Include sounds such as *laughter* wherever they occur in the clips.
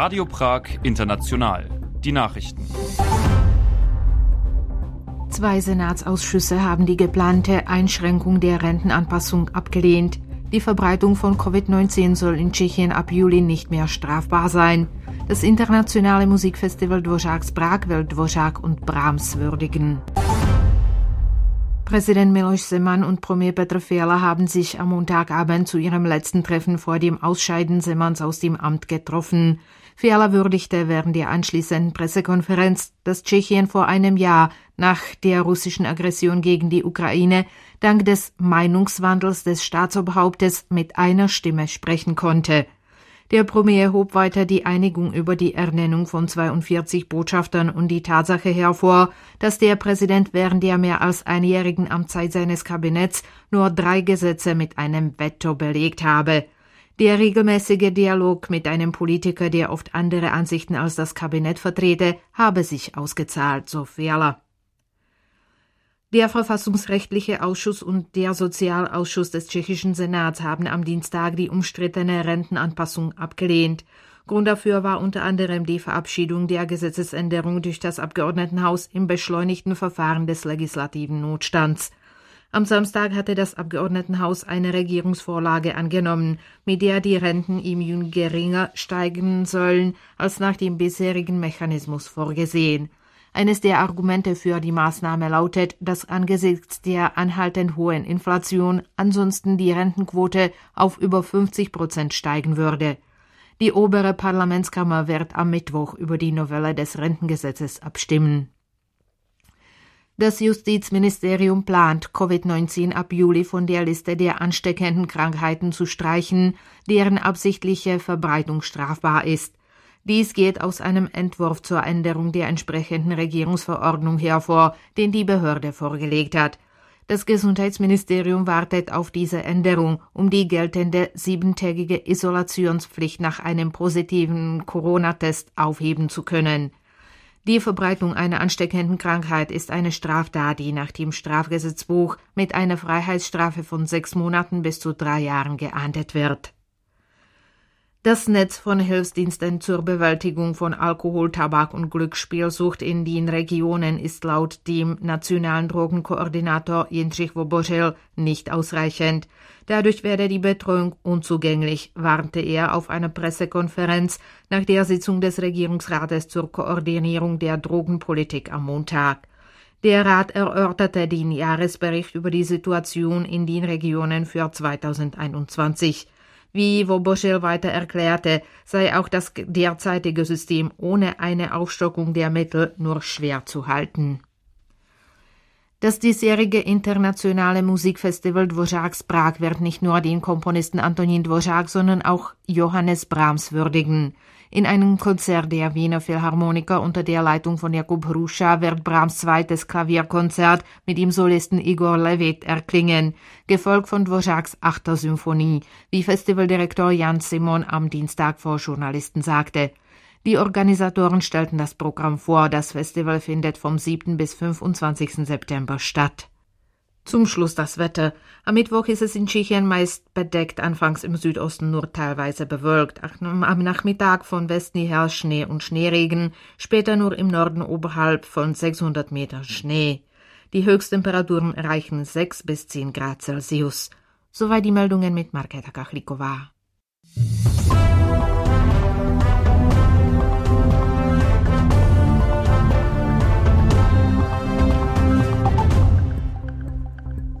Radio Prag International. Die Nachrichten. Zwei Senatsausschüsse haben die geplante Einschränkung der Rentenanpassung abgelehnt. Die Verbreitung von Covid-19 soll in Tschechien ab Juli nicht mehr strafbar sein. Das internationale Musikfestival Dvořáks Prag will Dvořák und Brahms würdigen. Präsident Miloš Zeman und Premier Petr Fiala haben sich am Montagabend zu ihrem letzten Treffen vor dem Ausscheiden Zemans aus dem Amt getroffen. Fiala würdigte während der anschließenden Pressekonferenz, dass Tschechien vor einem Jahr nach der russischen Aggression gegen die Ukraine dank des Meinungswandels des Staatsoberhauptes mit einer Stimme sprechen konnte. Der Premier hob weiter die Einigung über die Ernennung von 42 Botschaftern und die Tatsache hervor, dass der Präsident während der mehr als einjährigen Amtszeit seines Kabinetts nur drei Gesetze mit einem Veto belegt habe. Der regelmäßige Dialog mit einem Politiker, der oft andere Ansichten als das Kabinett vertrete, habe sich ausgezahlt, so Ferler. Der Verfassungsrechtliche Ausschuss und der Sozialausschuss des tschechischen Senats haben am Dienstag die umstrittene Rentenanpassung abgelehnt. Grund dafür war unter anderem die Verabschiedung der Gesetzesänderung durch das Abgeordnetenhaus im beschleunigten Verfahren des legislativen Notstands. Am Samstag hatte das Abgeordnetenhaus eine Regierungsvorlage angenommen, mit der die Renten im Juni geringer steigen sollen als nach dem bisherigen Mechanismus vorgesehen. Eines der Argumente für die Maßnahme lautet, dass angesichts der anhaltend hohen Inflation ansonsten die Rentenquote auf über 50 Prozent steigen würde. Die obere Parlamentskammer wird am Mittwoch über die Novelle des Rentengesetzes abstimmen. Das Justizministerium plant, Covid-19 ab Juli von der Liste der ansteckenden Krankheiten zu streichen, deren absichtliche Verbreitung strafbar ist. Dies geht aus einem Entwurf zur Änderung der entsprechenden Regierungsverordnung hervor, den die Behörde vorgelegt hat. Das Gesundheitsministerium wartet auf diese Änderung, um die geltende siebentägige Isolationspflicht nach einem positiven Corona-Test aufheben zu können. Die Verbreitung einer ansteckenden Krankheit ist eine Straftat, die nach dem Strafgesetzbuch mit einer Freiheitsstrafe von sechs Monaten bis zu drei Jahren geahndet wird. Das Netz von Hilfsdiensten zur Bewältigung von Alkohol, Tabak und Glücksspielsucht in den Regionen ist laut dem nationalen Drogenkoordinator Jindřich Vobořil nicht ausreichend. Dadurch werde die Betreuung unzugänglich, warnte er auf einer Pressekonferenz nach der Sitzung des Regierungsrates zur Koordinierung der Drogenpolitik am Montag. Der Rat erörterte den Jahresbericht über die Situation in den Regionen für 2021. Wie Woboschel weiter erklärte, sei auch das derzeitige System ohne eine Aufstockung der Mittel nur schwer zu halten. Das diesjährige internationale Musikfestival Dvořáks Prag wird nicht nur den Komponisten Antonin Dvořák, sondern auch Johannes Brahms würdigen. In einem Konzert der Wiener Philharmoniker unter der Leitung von Jakub Hruscha wird Brahms zweites Klavierkonzert mit dem Solisten Igor Levit erklingen, gefolgt von Dvořáks achter Symphonie, wie Festivaldirektor Jan Simon am Dienstag vor Journalisten sagte. Die Organisatoren stellten das Programm vor. Das Festival findet vom 7. bis 25. September statt. Zum Schluss das Wetter. Am Mittwoch ist es in Tschechien meist bedeckt, anfangs im Südosten nur teilweise bewölkt. Am Nachmittag von Westen her Schnee und Schneeregen, später nur im Norden oberhalb von 600 Meter Schnee. Die Höchsttemperaturen erreichen 6 bis 10 Grad Celsius. Soweit die Meldungen mit Marketa Kachlikova.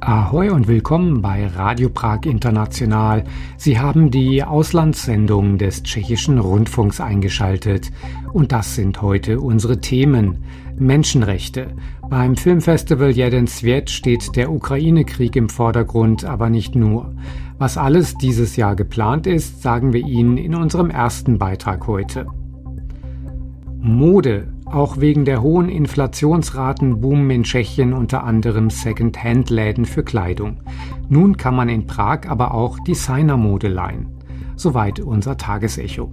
Ahoi und willkommen bei Radio Prag International. Sie haben die Auslandssendung des tschechischen Rundfunks eingeschaltet. Und das sind heute unsere Themen. Menschenrechte. Beim Filmfestival Jeden Sviet steht der Ukraine-Krieg im Vordergrund, aber nicht nur. Was alles dieses Jahr geplant ist, sagen wir Ihnen in unserem ersten Beitrag heute. Mode. Auch wegen der hohen Inflationsraten boomen in Tschechien unter anderem Second-Hand-Läden für Kleidung. Nun kann man in Prag aber auch Designermode leihen. Soweit unser Tagesecho.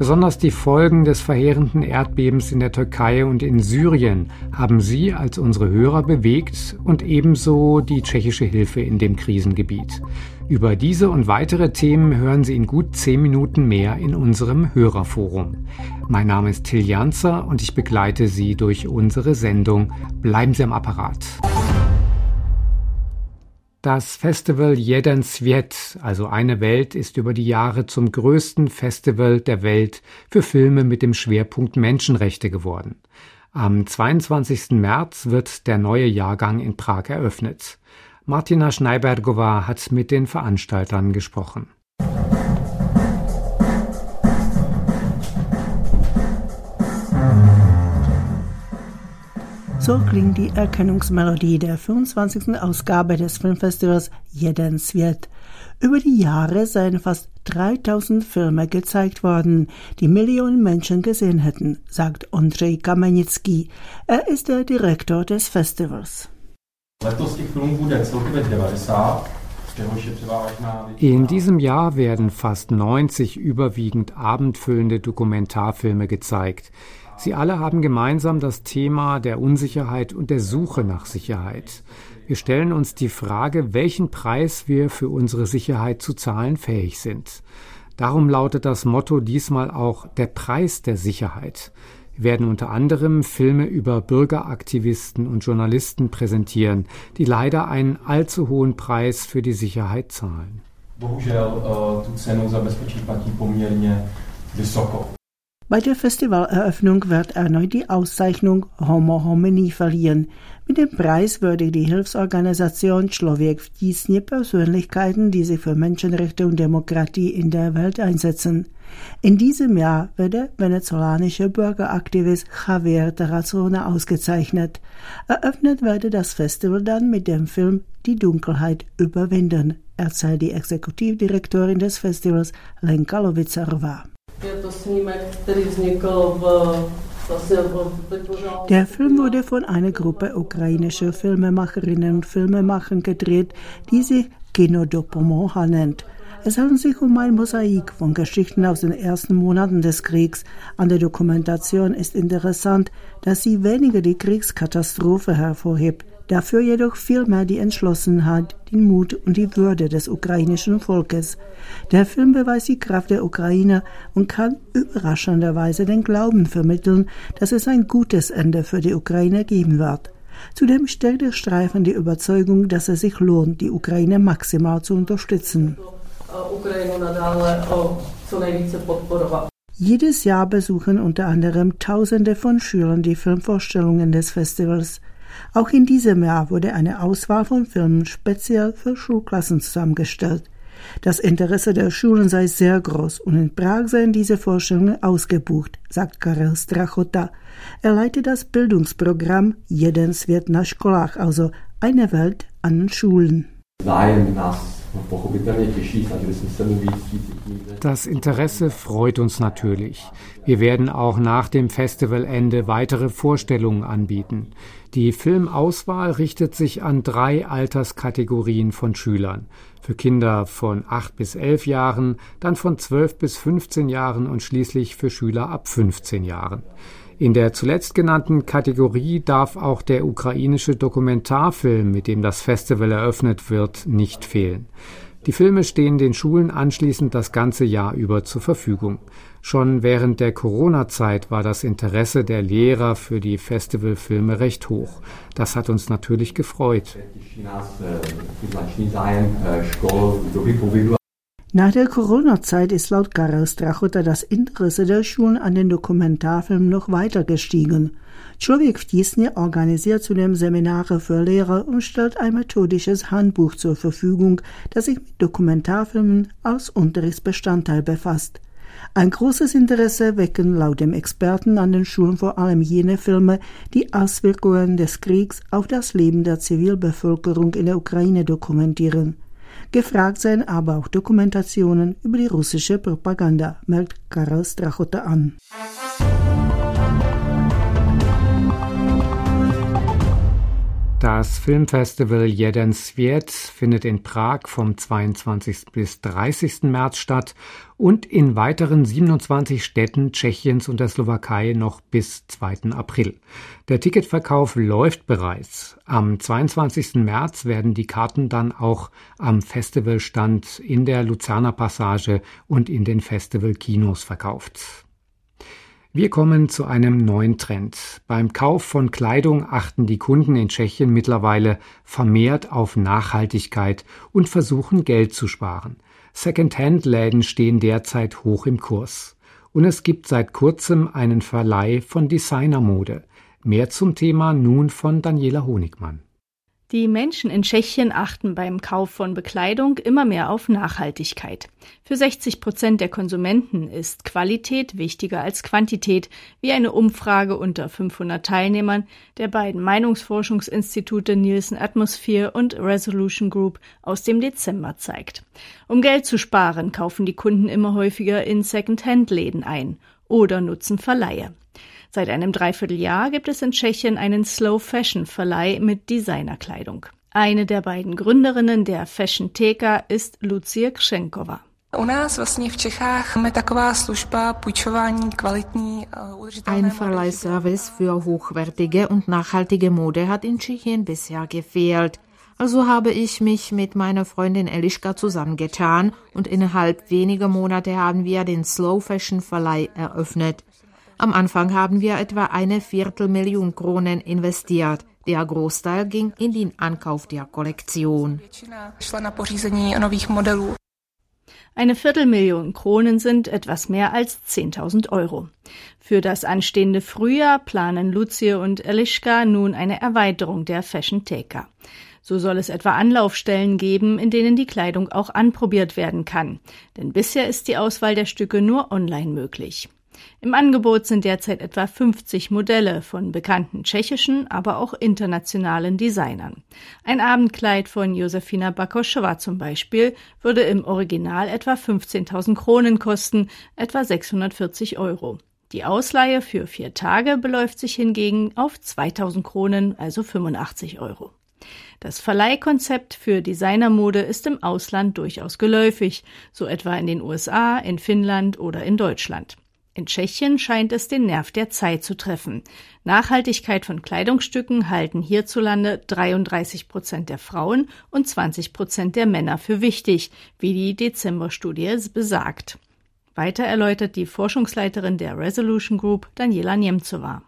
Besonders die Folgen des verheerenden Erdbebens in der Türkei und in Syrien haben Sie als unsere Hörer bewegt und ebenso die tschechische Hilfe in dem Krisengebiet. Über diese und weitere Themen hören Sie in gut zehn Minuten mehr in unserem Hörerforum. Mein Name ist Till Janzer und ich begleite Sie durch unsere Sendung. Bleiben Sie am Apparat. Das Festival Jeden Sviet, also eine Welt, ist über die Jahre zum größten Festival der Welt für Filme mit dem Schwerpunkt Menschenrechte geworden. Am 22. März wird der neue Jahrgang in Prag eröffnet. Martina Schneibergova hat mit den Veranstaltern gesprochen. So klingt die Erkennungsmelodie der 25. Ausgabe des Filmfestivals Jeden Sviet. Über die Jahre seien fast 3000 Filme gezeigt worden, die Millionen Menschen gesehen hätten, sagt Andrzej Kamenicki. Er ist der Direktor des Festivals. In diesem Jahr werden fast 90 überwiegend abendfüllende Dokumentarfilme gezeigt. Sie alle haben gemeinsam das Thema der Unsicherheit und der Suche nach Sicherheit. Wir stellen uns die Frage, welchen Preis wir für unsere Sicherheit zu zahlen fähig sind. Darum lautet das Motto diesmal auch der Preis der Sicherheit. Wir werden unter anderem Filme über Bürgeraktivisten und Journalisten präsentieren, die leider einen allzu hohen Preis für die Sicherheit zahlen. Bohužel tu cenu. Bei der Festivaleröffnung wird erneut die Auszeichnung Homo Homini verliehen. Mit dem Preis würde die Hilfsorganisation Člověk v tísni Persönlichkeiten, die sich für Menschenrechte und Demokratie in der Welt einsetzen. In diesem Jahr wird der venezolanische Bürgeraktivist Javier Tarazona ausgezeichnet. Eröffnet werde das Festival dann mit dem Film Die Dunkelheit überwinden, erzählt die Exekutivdirektorin des Festivals Lenka Lovicarova. Der Film wurde von einer Gruppe ukrainischer Filmemacherinnen und Filmemacher gedreht, die sich Kino Dopomoha nennt. Es handelt sich um ein Mosaik von Geschichten aus den ersten Monaten des Kriegs. An der Dokumentation ist interessant, dass sie weniger die Kriegskatastrophe hervorhebt, dafür jedoch vielmehr die Entschlossenheit, den Mut und die Würde des ukrainischen Volkes. Der Film beweist die Kraft der Ukraine und kann überraschenderweise den Glauben vermitteln, dass es ein gutes Ende für die Ukraine geben wird. Zudem stärkt der Streifen die Überzeugung, dass es sich lohnt, die Ukraine maximal zu unterstützen. Jedes Jahr besuchen unter anderem Tausende von Schülern die Filmvorstellungen des Festivals. Auch in diesem Jahr wurde eine Auswahl von Filmen speziell für Schulklassen zusammengestellt. Das Interesse der Schulen sei sehr groß und in Prag seien diese Vorstellungen ausgebucht, sagt Karel Strachota. Er leitet das Bildungsprogramm Jeden Svět na školách, also eine Welt an Schulen. Das Interesse freut uns natürlich. Wir werden auch nach dem Festivalende weitere Vorstellungen anbieten. Die Filmauswahl richtet sich an drei Alterskategorien von Schülern. Für Kinder von 8 bis 11 Jahren, dann von 12 bis 15 Jahren und schließlich für Schüler ab 15 Jahren. In der zuletzt genannten Kategorie darf auch der ukrainische Dokumentarfilm, mit dem das Festival eröffnet wird, nicht fehlen. Die Filme stehen den Schulen anschließend das ganze Jahr über zur Verfügung. Schon während der Corona-Zeit war das Interesse der Lehrer für die Festivalfilme recht hoch. Das hat uns natürlich gefreut. Nach der Corona-Zeit ist laut Karel Strachota das Interesse der Schulen an den Dokumentarfilmen noch weiter gestiegen. Człowiek w Tisnie organisiert zudem Seminare für Lehrer und stellt ein methodisches Handbuch zur Verfügung, das sich mit Dokumentarfilmen als Unterrichtsbestandteil befasst. Ein großes Interesse wecken laut dem Experten an den Schulen vor allem jene Filme, die Auswirkungen des Kriegs auf das Leben der Zivilbevölkerung in der Ukraine dokumentieren. Gefragt seien aber auch Dokumentationen über die russische Propaganda, merkt Karel Strachota an. Das Filmfestival Jeden Sviet findet in Prag vom 22. bis 30. März statt und in weiteren 27 Städten Tschechiens und der Slowakei noch bis 2. April. Der Ticketverkauf läuft bereits. Am 22. März werden die Karten dann auch am Festivalstand in der Luzerner Passage und in den Festivalkinos verkauft. Wir kommen zu einem neuen Trend. Beim Kauf von Kleidung achten die Kunden in Tschechien mittlerweile vermehrt auf Nachhaltigkeit und versuchen Geld zu sparen. Second-Hand-Läden stehen derzeit hoch im Kurs. Und es gibt seit kurzem einen Verleih von Designermode. Mehr zum Thema nun von Daniela Honigmann. Die Menschen in Tschechien achten beim Kauf von Bekleidung immer mehr auf Nachhaltigkeit. Für 60 Prozent der Konsumenten ist Qualität wichtiger als Quantität, wie eine Umfrage unter 500 Teilnehmern der beiden Meinungsforschungsinstitute Nielsen Atmosphere und Resolution Group aus dem Dezember zeigt. Um Geld zu sparen, kaufen die Kunden immer häufiger in Second-Hand-Läden ein oder nutzen Verleihe. Seit einem Dreivierteljahr gibt es in Tschechien einen Slow Fashion Verleih mit Designerkleidung. Eine der beiden Gründerinnen der Fashion Theka ist Lucie Kschenkova. Ein Verleihservice für hochwertige und nachhaltige Mode hat in Tschechien bisher gefehlt. Also habe ich mich mit meiner Freundin Eliška zusammengetan und innerhalb weniger Monate haben wir den Slow Fashion Verleih eröffnet. Am Anfang haben wir etwa eine Viertelmillion Kronen investiert. Der Großteil ging in den Ankauf der Kollektion. Eine Viertelmillion Kronen sind etwas mehr als 10.000 Euro. Für das anstehende Frühjahr planen Lucie und Eliška nun eine Erweiterung der Fashion Theka. So soll es etwa Anlaufstellen geben, in denen die Kleidung auch anprobiert werden kann. Denn bisher ist die Auswahl der Stücke nur online möglich. Im Angebot sind derzeit etwa 50 Modelle von bekannten tschechischen, aber auch internationalen Designern. Ein Abendkleid von Josefina Bakoschewa zum Beispiel würde im Original etwa 15.000 Kronen kosten, etwa 640 Euro. Die Ausleihe für vier Tage beläuft sich hingegen auf 2000 Kronen, also 85 Euro. Das Verleihkonzept für Designermode ist im Ausland durchaus geläufig, so etwa in den USA, in Finnland oder in Deutschland. In Tschechien scheint es den Nerv der Zeit zu treffen. Nachhaltigkeit von Kleidungsstücken halten hierzulande 33 Prozent der Frauen und 20 Prozent der Männer für wichtig, wie die Dezemberstudie besagt. Weiter erläutert die Forschungsleiterin der Resolution Group, Daniela Niemcova.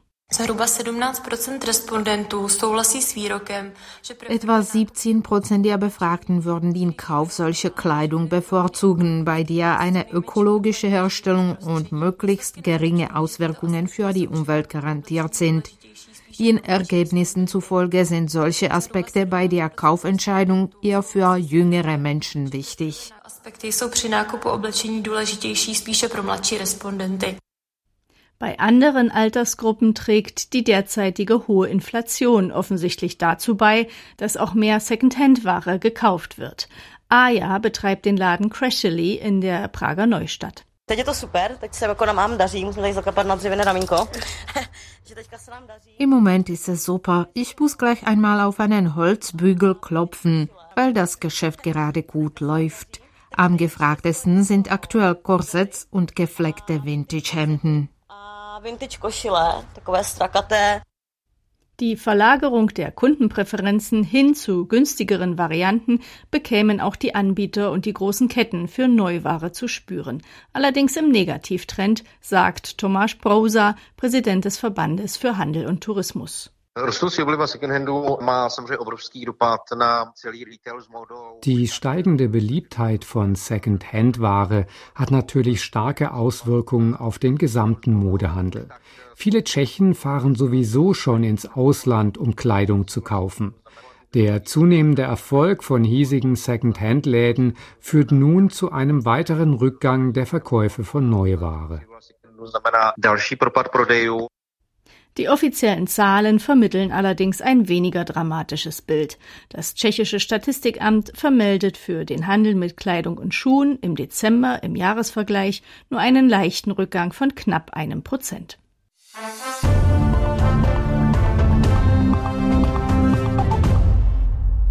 Etwa 17 Prozent der Befragten würden den Kauf solcher Kleidung bevorzugen, bei der eine ökologische Herstellung und möglichst geringe Auswirkungen für die Umwelt garantiert sind. Den Ergebnissen zufolge sind solche Aspekte bei der Kaufentscheidung eher für jüngere Menschen wichtig. Bei anderen Altersgruppen trägt die derzeitige hohe Inflation offensichtlich dazu bei, dass auch mehr Secondhand-Ware gekauft wird. Aja betreibt den Laden Crashly in der Prager Neustadt. *laughs* Im Moment ist es super. Ich muss gleich einmal auf einen Holzbügel klopfen, weil das Geschäft gerade gut läuft. Am gefragtesten sind aktuell Korsetts und gefleckte Vintage-Hemden. Vintage košile, takové strakaté. Die Verlagerung der Kundenpräferenzen hin zu günstigeren Varianten bekämen auch die Anbieter und die großen Ketten für Neuware zu spüren. Allerdings im Negativtrend, sagt Tomasz Browser, Präsident des Verbandes für Handel und Tourismus. Die steigende Beliebtheit von Second-Hand-Ware hat natürlich starke Auswirkungen auf den gesamten Modehandel. Viele Tschechen fahren sowieso schon ins Ausland, um Kleidung zu kaufen. Der zunehmende Erfolg von hiesigen Second-Hand-Läden führt nun zu einem weiteren Rückgang der Verkäufe von Neuware. Die offiziellen Zahlen vermitteln allerdings ein weniger dramatisches Bild. Das tschechische Statistikamt vermeldet für den Handel mit Kleidung und Schuhen im Dezember im Jahresvergleich nur einen leichten Rückgang von knapp einem Prozent.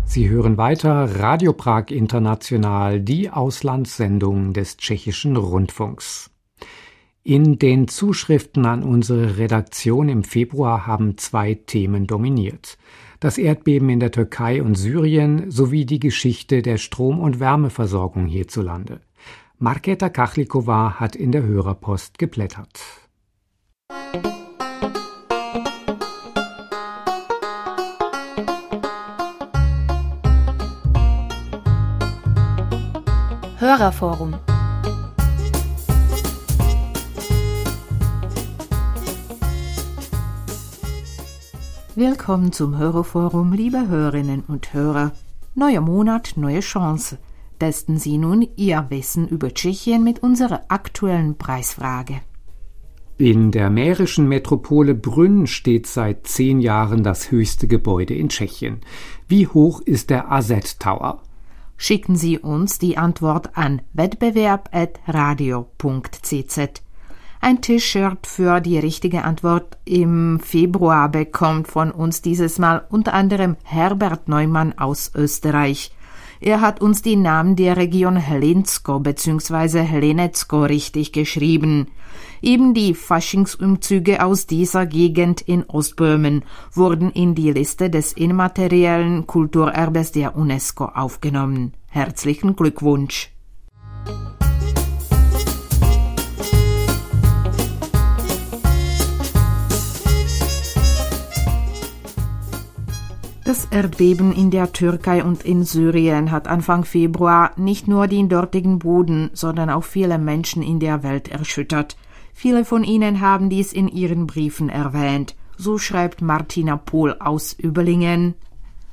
Sie hören weiter Radio Prag International, die Auslandssendung des tschechischen Rundfunks. In den Zuschriften an unsere Redaktion im Februar haben zwei Themen dominiert. Das Erdbeben in der Türkei und Syrien sowie die Geschichte der Strom- und Wärmeversorgung hierzulande. Marketa Kachlikova hat in der Hörerpost geblättert. Hörerforum Willkommen zum Hörerforum, liebe Hörerinnen und Hörer. Neuer Monat, neue Chance. Testen Sie nun Ihr Wissen über Tschechien mit unserer aktuellen Preisfrage. In der mährischen Metropole Brünn steht seit zehn Jahren das höchste Gebäude in Tschechien. Wie hoch ist der AZ Tower? Schicken Sie uns die Antwort an wettbewerb.radio.cz. Ein T-Shirt für die richtige Antwort im Februar bekommt von uns dieses Mal unter anderem Herbert Neumann aus Österreich. Er hat uns die Namen der Region Helensko bzw. Helenetsko richtig geschrieben. Eben die Faschingsumzüge aus dieser Gegend in Ostböhmen wurden in die Liste des immateriellen Kulturerbes der UNESCO aufgenommen. Herzlichen Glückwunsch! Das Erdbeben in der Türkei und in Syrien hat Anfang Februar nicht nur den dortigen Boden, sondern auch viele Menschen in der Welt erschüttert. Viele von ihnen haben dies in ihren Briefen erwähnt. So schreibt Martina Pohl aus Überlingen.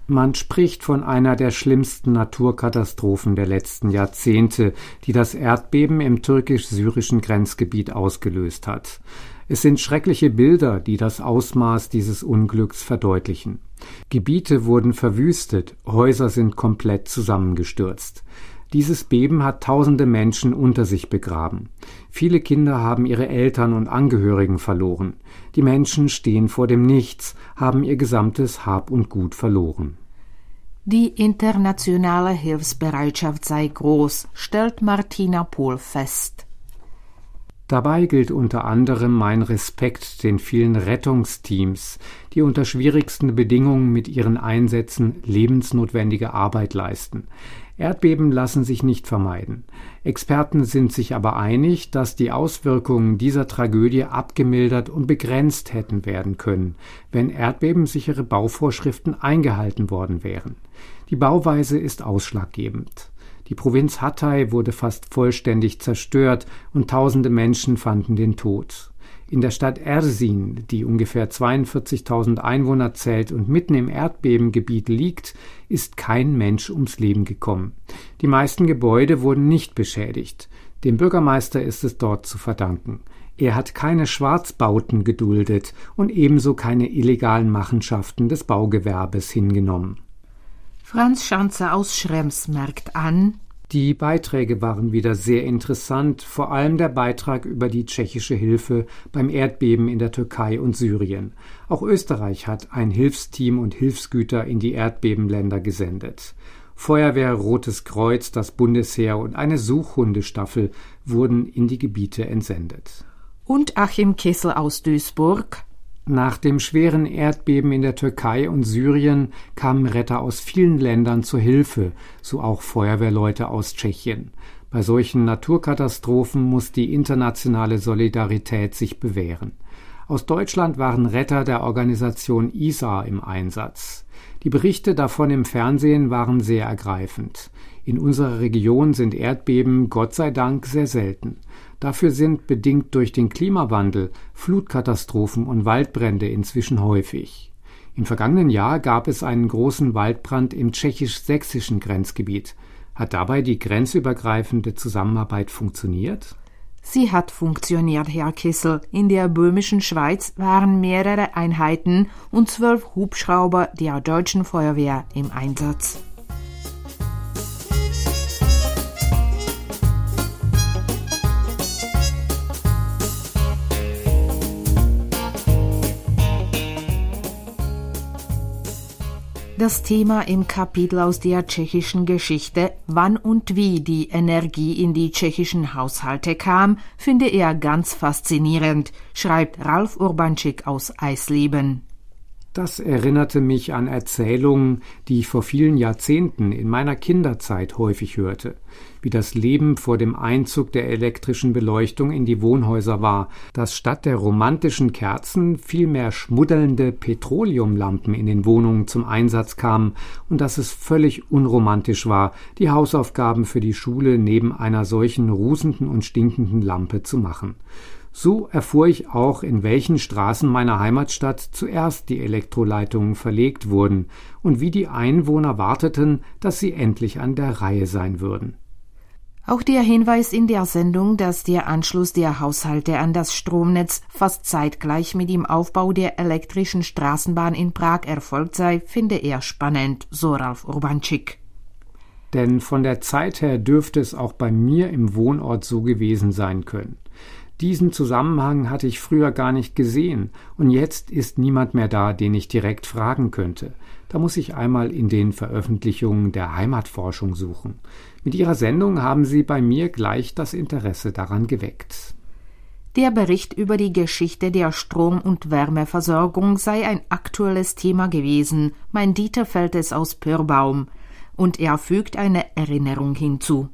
Man spricht von einer der schlimmsten Naturkatastrophen der letzten Jahrzehnte, die das Erdbeben im türkisch-syrischen Grenzgebiet ausgelöst hat. Es sind schreckliche Bilder, die das Ausmaß dieses Unglücks verdeutlichen. Gebiete wurden verwüstet, Häuser sind komplett zusammengestürzt. Dieses Beben hat tausende Menschen unter sich begraben. Viele Kinder haben ihre Eltern und Angehörigen verloren. Die Menschen stehen vor dem Nichts, haben ihr gesamtes Hab und Gut verloren. Die internationale Hilfsbereitschaft sei groß, stellt Martina Pohl fest. Dabei gilt unter anderem mein Respekt den vielen Rettungsteams, die unter schwierigsten Bedingungen mit ihren Einsätzen lebensnotwendige Arbeit leisten. Erdbeben lassen sich nicht vermeiden. Experten sind sich aber einig, dass die Auswirkungen dieser Tragödie abgemildert und begrenzt hätten werden können, wenn erdbebensichere Bauvorschriften eingehalten worden wären. Die Bauweise ist ausschlaggebend. Die Provinz Hatay wurde fast vollständig zerstört und tausende Menschen fanden den Tod. In der Stadt Ersin, die ungefähr 42.000 Einwohner zählt und mitten im Erdbebengebiet liegt, ist kein Mensch ums Leben gekommen. Die meisten Gebäude wurden nicht beschädigt. Dem Bürgermeister ist es dort zu verdanken. Er hat keine Schwarzbauten geduldet und ebenso keine illegalen Machenschaften des Baugewerbes hingenommen. Franz Schanzer aus Schrems merkt an, die Beiträge waren wieder sehr interessant, vor allem der Beitrag über die tschechische Hilfe beim Erdbeben in der Türkei und Syrien. Auch Österreich hat ein Hilfsteam und Hilfsgüter in die Erdbebenländer gesendet. Feuerwehr, Rotes Kreuz, das Bundesheer und eine Suchhundestaffel wurden in die Gebiete entsendet. Und Achim Kessel aus Duisburg nach dem schweren Erdbeben in der Türkei und Syrien kamen Retter aus vielen Ländern zur Hilfe, so auch Feuerwehrleute aus Tschechien. Bei solchen Naturkatastrophen muss die internationale Solidarität sich bewähren. Aus Deutschland waren Retter der Organisation ISA im Einsatz. Die Berichte davon im Fernsehen waren sehr ergreifend. In unserer Region sind Erdbeben Gott sei Dank sehr selten. Dafür sind, bedingt durch den Klimawandel, Flutkatastrophen und Waldbrände inzwischen häufig. Im vergangenen Jahr gab es einen großen Waldbrand im tschechisch-sächsischen Grenzgebiet. Hat dabei die grenzübergreifende Zusammenarbeit funktioniert? Sie hat funktioniert, Herr Kissel. In der böhmischen Schweiz waren mehrere Einheiten und zwölf Hubschrauber der deutschen Feuerwehr im Einsatz. Das Thema im Kapitel aus der tschechischen Geschichte, wann und wie die Energie in die tschechischen Haushalte kam, finde er ganz faszinierend, schreibt Ralf Urbanczyk aus Eisleben. Das erinnerte mich an Erzählungen, die ich vor vielen Jahrzehnten in meiner Kinderzeit häufig hörte, wie das Leben vor dem Einzug der elektrischen Beleuchtung in die Wohnhäuser war, dass statt der romantischen Kerzen vielmehr schmuddelnde Petroleumlampen in den Wohnungen zum Einsatz kamen und dass es völlig unromantisch war, die Hausaufgaben für die Schule neben einer solchen rusenden und stinkenden Lampe zu machen. So erfuhr ich auch, in welchen Straßen meiner Heimatstadt zuerst die Elektroleitungen verlegt wurden und wie die Einwohner warteten, dass sie endlich an der Reihe sein würden. Auch der Hinweis in der Sendung, dass der Anschluss der Haushalte an das Stromnetz fast zeitgleich mit dem Aufbau der elektrischen Straßenbahn in Prag erfolgt sei, finde er spannend, so Ralf Urbanczyk. Denn von der Zeit her dürfte es auch bei mir im Wohnort so gewesen sein können. Diesen Zusammenhang hatte ich früher gar nicht gesehen, und jetzt ist niemand mehr da, den ich direkt fragen könnte. Da muss ich einmal in den Veröffentlichungen der Heimatforschung suchen. Mit Ihrer Sendung haben Sie bei mir gleich das Interesse daran geweckt. Der Bericht über die Geschichte der Strom- und Wärmeversorgung sei ein aktuelles Thema gewesen, mein Dieter fällt es aus Pörbaum, und er fügt eine Erinnerung hinzu.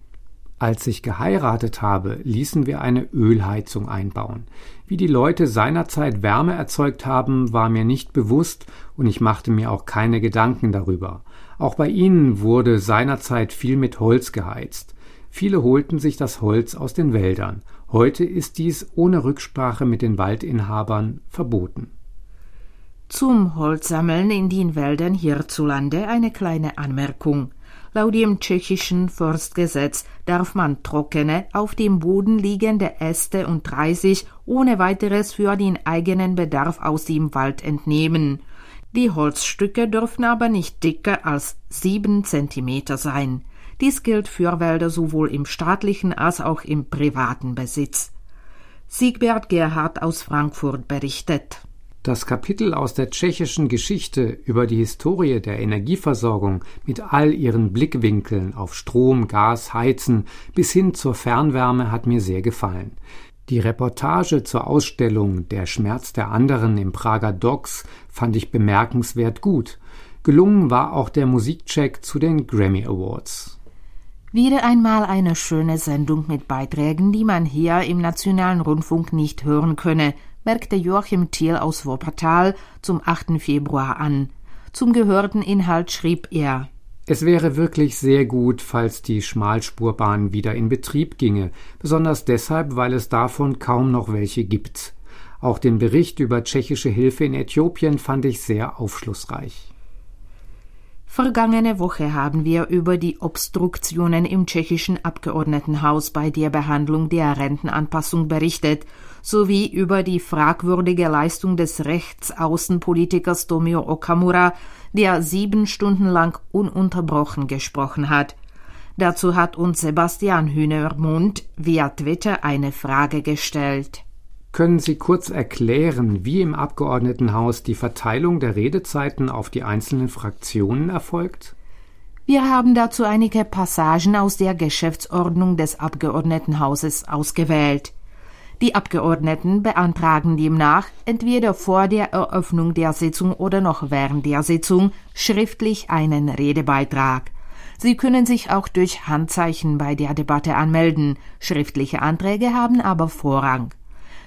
Als ich geheiratet habe, ließen wir eine Ölheizung einbauen. Wie die Leute seinerzeit Wärme erzeugt haben, war mir nicht bewusst und ich machte mir auch keine Gedanken darüber. Auch bei ihnen wurde seinerzeit viel mit Holz geheizt. Viele holten sich das Holz aus den Wäldern. Heute ist dies ohne Rücksprache mit den Waldinhabern verboten. Zum Holzsammeln in den Wäldern hierzulande eine kleine Anmerkung. Laut dem tschechischen Forstgesetz darf man trockene, auf dem Boden liegende Äste und Reisig ohne weiteres für den eigenen Bedarf aus dem Wald entnehmen. Die Holzstücke dürfen aber nicht dicker als sieben Zentimeter sein. Dies gilt für Wälder sowohl im staatlichen als auch im privaten Besitz. Siegbert Gerhard aus Frankfurt berichtet. Das Kapitel aus der tschechischen Geschichte über die Historie der Energieversorgung mit all ihren Blickwinkeln auf Strom, Gas, Heizen bis hin zur Fernwärme hat mir sehr gefallen. Die Reportage zur Ausstellung Der Schmerz der anderen im Prager Docks fand ich bemerkenswert gut. Gelungen war auch der Musikcheck zu den Grammy Awards. Wieder einmal eine schöne Sendung mit Beiträgen, die man hier im Nationalen Rundfunk nicht hören könne, merkte Joachim Thiel aus Wuppertal zum 8. Februar an. Zum gehörten Inhalt schrieb er es wäre wirklich sehr gut, falls die Schmalspurbahn wieder in Betrieb ginge, besonders deshalb, weil es davon kaum noch welche gibt. Auch den Bericht über tschechische Hilfe in Äthiopien fand ich sehr aufschlussreich. Vergangene Woche haben wir über die Obstruktionen im tschechischen Abgeordnetenhaus bei der Behandlung der Rentenanpassung berichtet sowie über die fragwürdige Leistung des Rechtsaußenpolitikers Tomio Okamura, der sieben Stunden lang ununterbrochen gesprochen hat. Dazu hat uns Sebastian Hühnermund via Twitter eine Frage gestellt. Können Sie kurz erklären, wie im Abgeordnetenhaus die Verteilung der Redezeiten auf die einzelnen Fraktionen erfolgt? Wir haben dazu einige Passagen aus der Geschäftsordnung des Abgeordnetenhauses ausgewählt. Die Abgeordneten beantragen demnach entweder vor der Eröffnung der Sitzung oder noch während der Sitzung schriftlich einen Redebeitrag. Sie können sich auch durch Handzeichen bei der Debatte anmelden. Schriftliche Anträge haben aber Vorrang.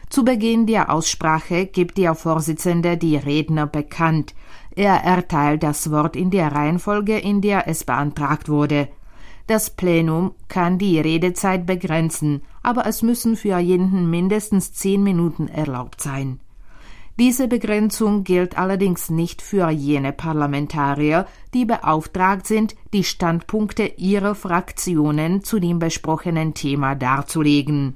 Zu Beginn der Aussprache gibt der Vorsitzende die Redner bekannt. Er erteilt das Wort in der Reihenfolge, in der es beantragt wurde. Das Plenum kann die Redezeit begrenzen, aber es müssen für jeden mindestens zehn Minuten erlaubt sein. Diese Begrenzung gilt allerdings nicht für jene Parlamentarier, die beauftragt sind, die Standpunkte ihrer Fraktionen zu dem besprochenen Thema darzulegen.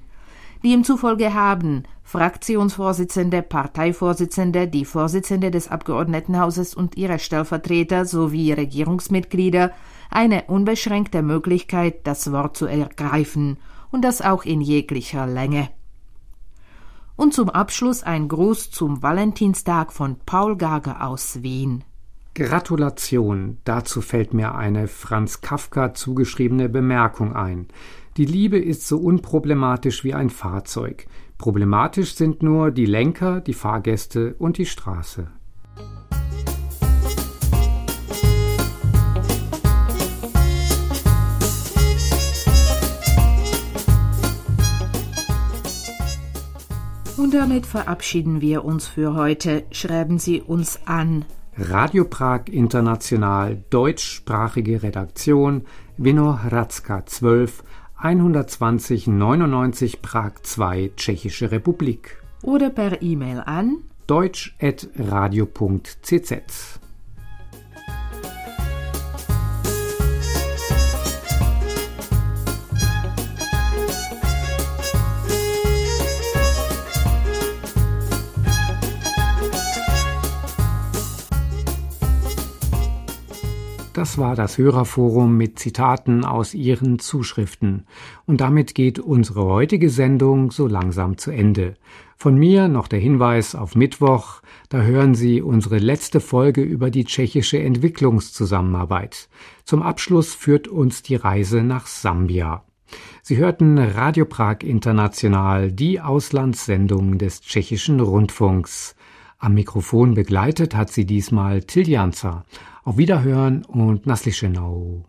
Demzufolge haben Fraktionsvorsitzende, Parteivorsitzende, die Vorsitzende des Abgeordnetenhauses und ihre Stellvertreter sowie Regierungsmitglieder eine unbeschränkte Möglichkeit, das Wort zu ergreifen, und das auch in jeglicher Länge. Und zum Abschluss ein Gruß zum Valentinstag von Paul Gager aus Wien. Gratulation, dazu fällt mir eine Franz Kafka zugeschriebene Bemerkung ein. Die Liebe ist so unproblematisch wie ein Fahrzeug. Problematisch sind nur die Lenker, die Fahrgäste und die Straße. Und damit verabschieden wir uns für heute. Schreiben Sie uns an. Radio Prag International, deutschsprachige Redaktion, Vinohradska 12, 120 99 Prag 2, Tschechische Republik. Oder per E-Mail an deutsch.radio.cz. Das war das Hörerforum mit Zitaten aus Ihren Zuschriften. Und damit geht unsere heutige Sendung so langsam zu Ende. Von mir noch der Hinweis auf Mittwoch, da hören Sie unsere letzte Folge über die tschechische Entwicklungszusammenarbeit. Zum Abschluss führt uns die Reise nach Sambia. Sie hörten Radio Prag International, die Auslandssendung des tschechischen Rundfunks. Am Mikrofon begleitet hat sie diesmal Tiljanza. Auf Wiederhören und Naslischenau.